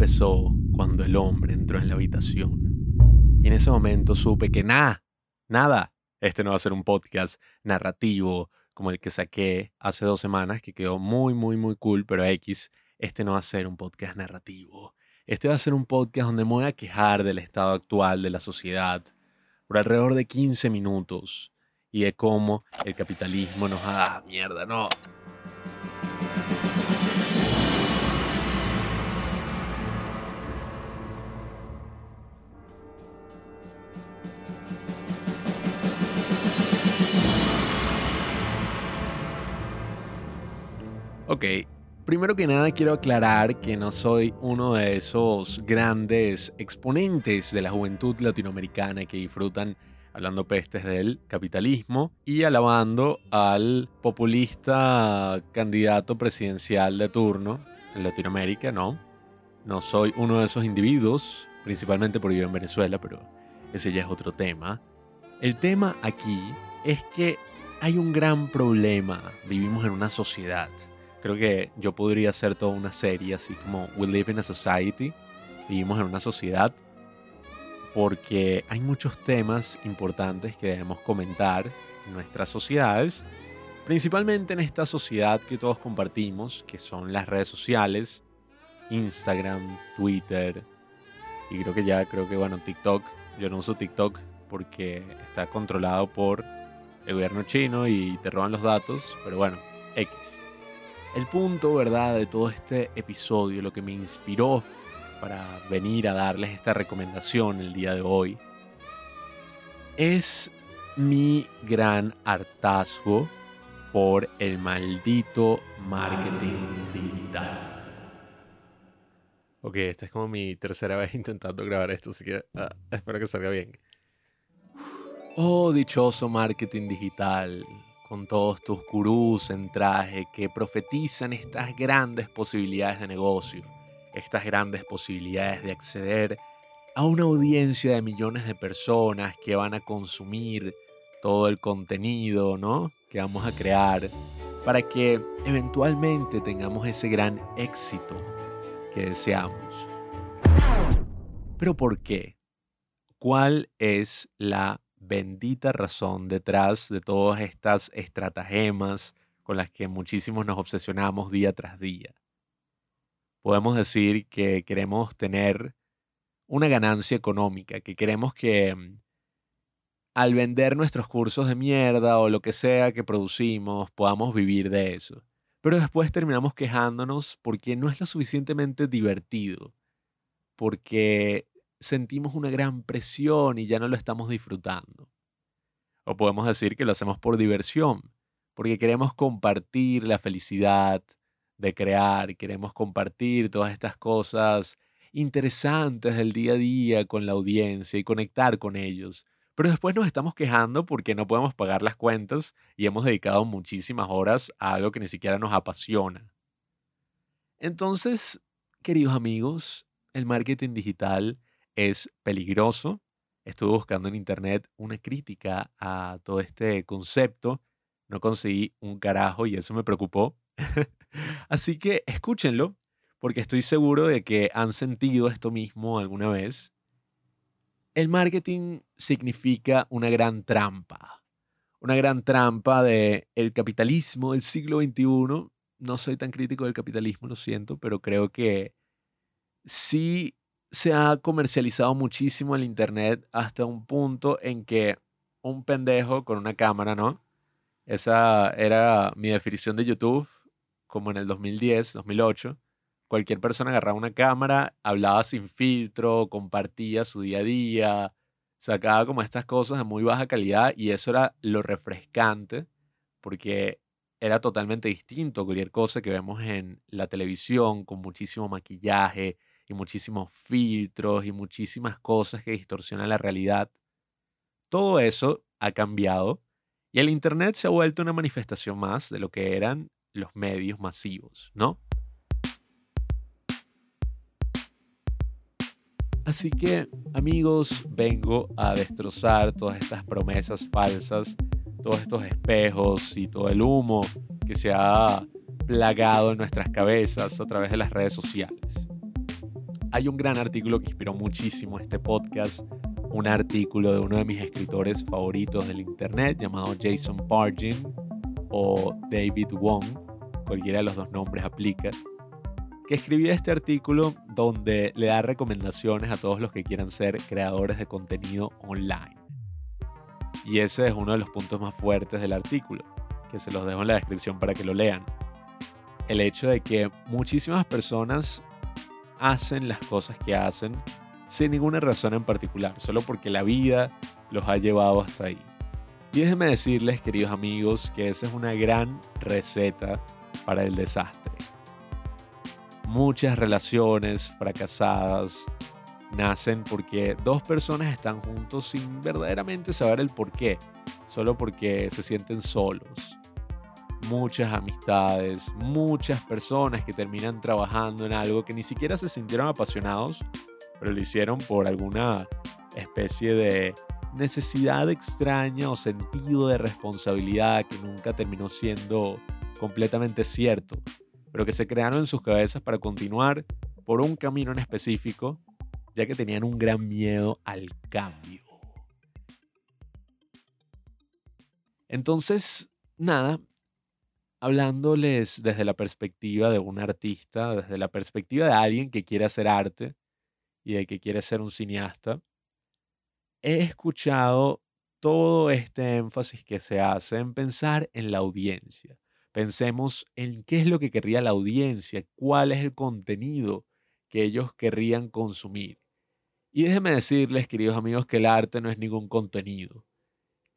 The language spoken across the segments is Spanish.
empezó cuando el hombre entró en la habitación. Y en ese momento supe que nada, nada, este no va a ser un podcast narrativo como el que saqué hace dos semanas, que quedó muy, muy, muy cool, pero X, este no va a ser un podcast narrativo. Este va a ser un podcast donde me voy a quejar del estado actual de la sociedad por alrededor de 15 minutos y de cómo el capitalismo nos ha... ¡Ah, mierda, no! Ok, primero que nada quiero aclarar que no soy uno de esos grandes exponentes de la juventud latinoamericana que disfrutan hablando pestes del capitalismo y alabando al populista candidato presidencial de turno en Latinoamérica, no. No soy uno de esos individuos, principalmente por vivir en Venezuela, pero ese ya es otro tema. El tema aquí es que hay un gran problema. Vivimos en una sociedad Creo que yo podría hacer toda una serie así como We Live in a Society, vivimos en una sociedad, porque hay muchos temas importantes que debemos comentar en nuestras sociedades, principalmente en esta sociedad que todos compartimos, que son las redes sociales, Instagram, Twitter, y creo que ya, creo que bueno, TikTok, yo no uso TikTok porque está controlado por el gobierno chino y te roban los datos, pero bueno, X. El punto, ¿verdad?, de todo este episodio, lo que me inspiró para venir a darles esta recomendación el día de hoy, es mi gran hartazgo por el maldito marketing digital. Ok, esta es como mi tercera vez intentando grabar esto, así que ah, espero que salga bien. Oh, dichoso marketing digital con todos tus gurús en traje que profetizan estas grandes posibilidades de negocio, estas grandes posibilidades de acceder a una audiencia de millones de personas que van a consumir todo el contenido, ¿no? Que vamos a crear para que eventualmente tengamos ese gran éxito que deseamos. Pero ¿por qué? ¿Cuál es la bendita razón detrás de todas estas estratagemas con las que muchísimos nos obsesionamos día tras día. Podemos decir que queremos tener una ganancia económica, que queremos que mm, al vender nuestros cursos de mierda o lo que sea que producimos, podamos vivir de eso. Pero después terminamos quejándonos porque no es lo suficientemente divertido, porque sentimos una gran presión y ya no lo estamos disfrutando. O podemos decir que lo hacemos por diversión, porque queremos compartir la felicidad de crear, queremos compartir todas estas cosas interesantes del día a día con la audiencia y conectar con ellos. Pero después nos estamos quejando porque no podemos pagar las cuentas y hemos dedicado muchísimas horas a algo que ni siquiera nos apasiona. Entonces, queridos amigos, el marketing digital es peligroso. Estuve buscando en internet una crítica a todo este concepto. No conseguí un carajo y eso me preocupó. Así que escúchenlo, porque estoy seguro de que han sentido esto mismo alguna vez. El marketing significa una gran trampa. Una gran trampa de el capitalismo del siglo XXI. No soy tan crítico del capitalismo, lo siento, pero creo que sí se ha comercializado muchísimo el Internet hasta un punto en que un pendejo con una cámara, ¿no? Esa era mi definición de YouTube, como en el 2010, 2008. Cualquier persona agarraba una cámara, hablaba sin filtro, compartía su día a día, sacaba como estas cosas de muy baja calidad y eso era lo refrescante porque era totalmente distinto a cualquier cosa que vemos en la televisión con muchísimo maquillaje, y muchísimos filtros y muchísimas cosas que distorsionan la realidad. Todo eso ha cambiado y el Internet se ha vuelto una manifestación más de lo que eran los medios masivos, ¿no? Así que, amigos, vengo a destrozar todas estas promesas falsas, todos estos espejos y todo el humo que se ha plagado en nuestras cabezas a través de las redes sociales. Hay un gran artículo que inspiró muchísimo este podcast, un artículo de uno de mis escritores favoritos del internet llamado Jason Pargin o David Wong, cualquiera de los dos nombres aplica, que escribió este artículo donde le da recomendaciones a todos los que quieran ser creadores de contenido online. Y ese es uno de los puntos más fuertes del artículo, que se los dejo en la descripción para que lo lean. El hecho de que muchísimas personas hacen las cosas que hacen sin ninguna razón en particular, solo porque la vida los ha llevado hasta ahí. Y déjenme decirles, queridos amigos, que esa es una gran receta para el desastre muchas relaciones fracasadas nacen porque dos personas están juntos sin verdaderamente saber el por qué, solo porque se sienten solos. Muchas amistades, muchas personas que terminan trabajando en algo que ni siquiera se sintieron apasionados, pero lo hicieron por alguna especie de necesidad extraña o sentido de responsabilidad que nunca terminó siendo completamente cierto pero que se crearon en sus cabezas para continuar por un camino en específico, ya que tenían un gran miedo al cambio. Entonces, nada, hablándoles desde la perspectiva de un artista, desde la perspectiva de alguien que quiere hacer arte y de que quiere ser un cineasta, he escuchado todo este énfasis que se hace en pensar en la audiencia, Pensemos en qué es lo que querría la audiencia, cuál es el contenido que ellos querrían consumir. Y déjenme decirles, queridos amigos, que el arte no es ningún contenido,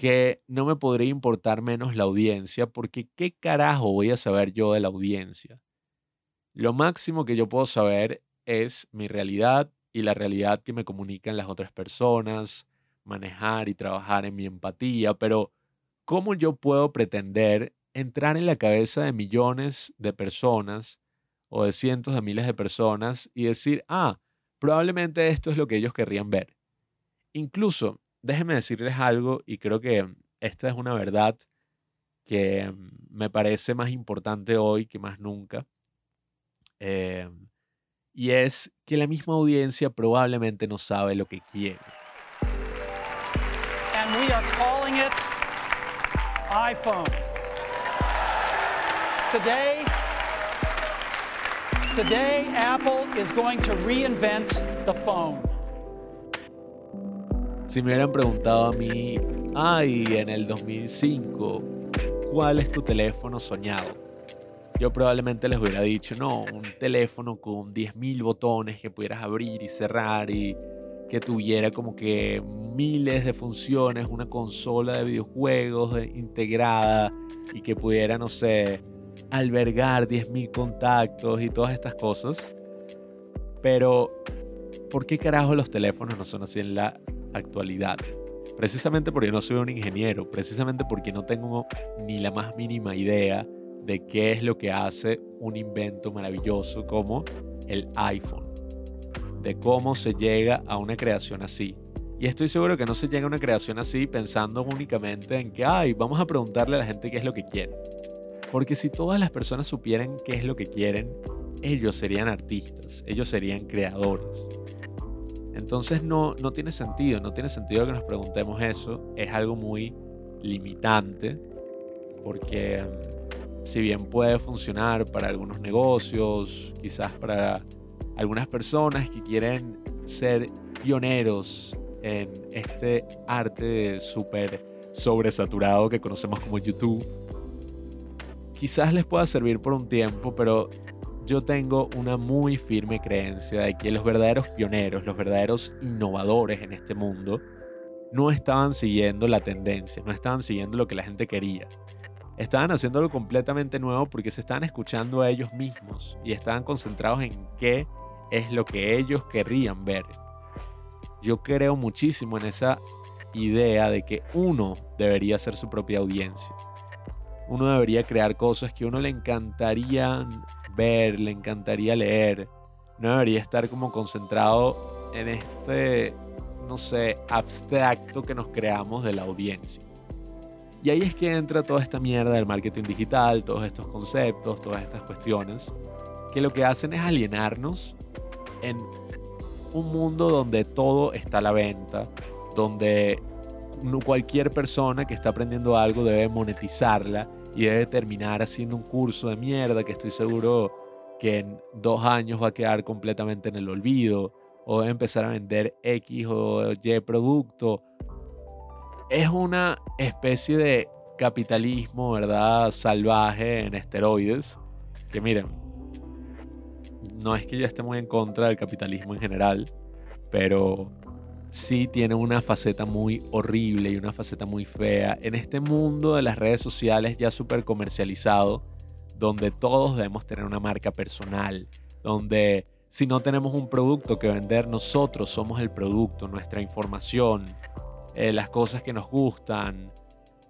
que no me podría importar menos la audiencia, porque ¿qué carajo voy a saber yo de la audiencia? Lo máximo que yo puedo saber es mi realidad y la realidad que me comunican las otras personas, manejar y trabajar en mi empatía, pero ¿cómo yo puedo pretender entrar en la cabeza de millones de personas o de cientos de miles de personas y decir, ah, probablemente esto es lo que ellos querrían ver. Incluso, déjenme decirles algo y creo que esta es una verdad que me parece más importante hoy que más nunca. Em, y es que la misma audiencia probablemente no sabe lo que quiere. And we are calling it iPhone. Today, today Apple is going to reinvent the phone. Si me hubieran preguntado a mí, ay, en el 2005, ¿cuál es tu teléfono soñado? Yo probablemente les hubiera dicho, no, un teléfono con 10.000 botones que pudieras abrir y cerrar y que tuviera como que miles de funciones, una consola de videojuegos integrada y que pudiera, no sé, albergar 10.000 contactos y todas estas cosas. Pero, ¿por qué carajo los teléfonos no son así en la actualidad? Precisamente porque no soy un ingeniero, precisamente porque no tengo ni la más mínima idea de qué es lo que hace un invento maravilloso como el iPhone, de cómo se llega a una creación así. Y estoy seguro que no se llega a una creación así pensando únicamente en que, ay, vamos a preguntarle a la gente qué es lo que quiere. Porque si todas las personas supieran qué es lo que quieren, ellos serían artistas, ellos serían creadores. Entonces no, no tiene sentido, no tiene sentido que nos preguntemos eso. Es algo muy limitante porque mm, si bien puede funcionar para algunos negocios, quizás para algunas personas que quieren ser pioneros en este arte súper sobresaturado que conocemos como YouTube, quizás les pueda servir por un tiempo, pero yo tengo una muy firme creencia de que los verdaderos pioneros, los verdaderos innovadores en este mundo, no estaban siguiendo la tendencia, no estaban siguiendo lo que la gente quería. Estaban haciendo completamente nuevo porque se estaban escuchando a ellos mismos y estaban concentrados en qué es lo que ellos querrían ver. Yo creo muchísimo en esa idea de que uno debería ser su propia audiencia uno debería crear cosas que a uno le encantaría ver, le encantaría leer. No debería estar como concentrado en este, no sé, abstracto que nos creamos de la audiencia. Y ahí es que entra toda esta mierda del marketing digital, todos estos conceptos, todas estas cuestiones, que lo que hacen es alienarnos en un mundo donde todo está a la venta, donde cualquier persona que está aprendiendo algo debe monetizarla y debe terminar haciendo un curso de mierda que estoy seguro que en dos años va a quedar completamente en el olvido o debe empezar a vender X o Y producto. Es una especie de capitalismo, ¿verdad? Salvaje en esteroides. Que miren, no es que yo esté muy en contra del capitalismo en general, pero sí tiene una faceta muy horrible y una faceta muy fea. En este mundo de las redes sociales ya súper comercializado, donde todos debemos tener una marca personal, donde si no tenemos un producto que vender, nosotros somos el producto, nuestra información, eh, las cosas que nos gustan,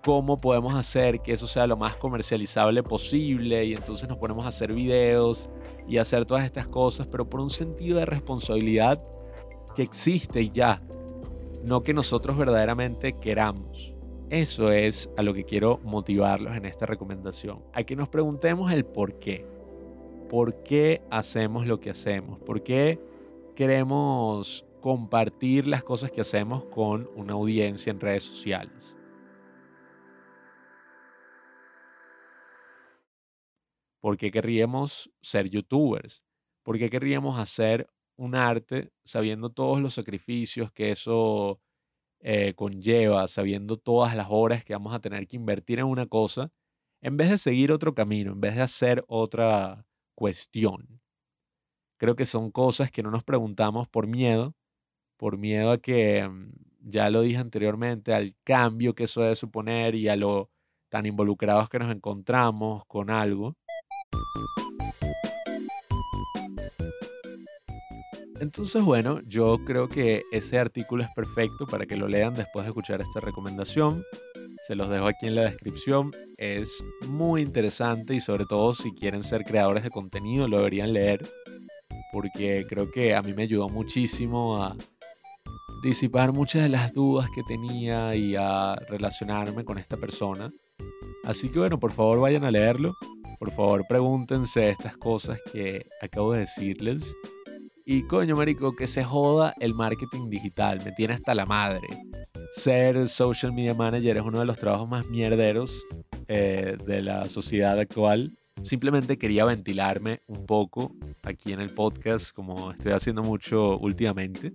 cómo podemos hacer que eso sea lo más comercializable posible y entonces nos ponemos a hacer videos y hacer todas estas cosas, pero por un sentido de responsabilidad que existe ya, no que nosotros verdaderamente queramos. Eso es a lo que quiero motivarlos en esta recomendación, a que nos preguntemos el por qué. ¿Por qué hacemos lo que hacemos? ¿Por qué queremos compartir las cosas que hacemos con una audiencia en redes sociales? ¿Por qué querríamos ser youtubers? ¿Por qué querríamos hacer un arte sabiendo todos los sacrificios que eso eh, conlleva, sabiendo todas las horas que vamos a tener que invertir en una cosa, en vez de seguir otro camino, en vez de hacer otra cuestión? Creo que son cosas que no nos preguntamos por miedo, por miedo a que, mm, ya lo dije anteriormente, al cambio que eso debe suponer y a lo tan involucrados que nos encontramos con algo. Entonces, bueno, yo creo que ese artículo es perfecto para que lo lean después de escuchar esta recomendación. Se los dejo aquí en la descripción. Es muy interesante y sobre todo si quieren ser creadores de contenido lo deberían leer porque creo que a mí me ayudó muchísimo a disipar muchas de las dudas que tenía y a relacionarme con esta persona. Así que bueno, por favor vayan a leerlo. Por favor pregúntense estas cosas que acabo de decirles y coño, marico, que se joda el marketing digital. Me tiene hasta la madre. Ser social media manager es uno de los trabajos más mierderos eh, de la sociedad actual. Simplemente quería ventilarme un poco aquí en el podcast, como estoy haciendo mucho últimamente.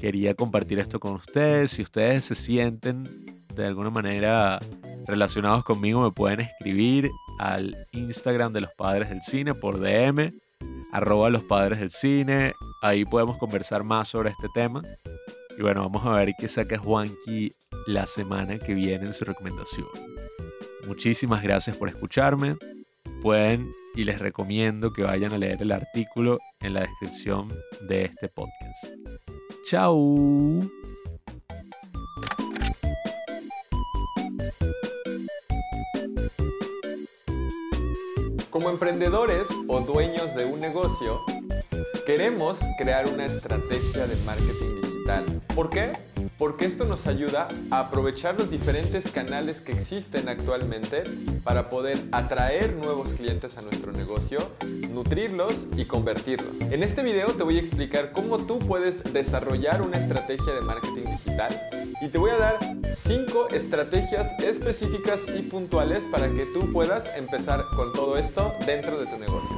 Quería compartir esto con ustedes. Si ustedes se sienten de alguna manera relacionados conmigo, me pueden escribir al Instagram de los padres del cine por DM arroba los padres del cine. Ahí podemos conversar más sobre este tema. Y bueno, vamos a ver qué saca Juanqui la semana que viene en su recomendación. Muchísimas gracias por escucharme. Pueden y les recomiendo que vayan a leer el artículo en la descripción de este podcast. ¡Chao! Como emprendedores o dueños de un negocio, queremos crear una estrategia de marketing digital. ¿Por qué? Porque esto nos ayuda a aprovechar los diferentes canales que existen actualmente para poder atraer nuevos clientes a nuestro negocio, nutrirlos y convertirlos. En este video te voy a explicar cómo tú puedes desarrollar una estrategia de marketing digital y te voy a dar 5 estrategias específicas y puntuales para que tú puedas empezar con todo esto dentro de tu negocio.